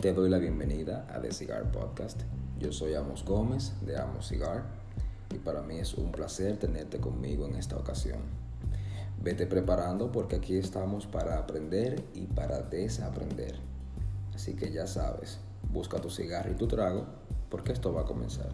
Te doy la bienvenida a The Cigar Podcast. Yo soy Amos Gómez de Amos Cigar y para mí es un placer tenerte conmigo en esta ocasión. Vete preparando porque aquí estamos para aprender y para desaprender. Así que ya sabes, busca tu cigarro y tu trago porque esto va a comenzar.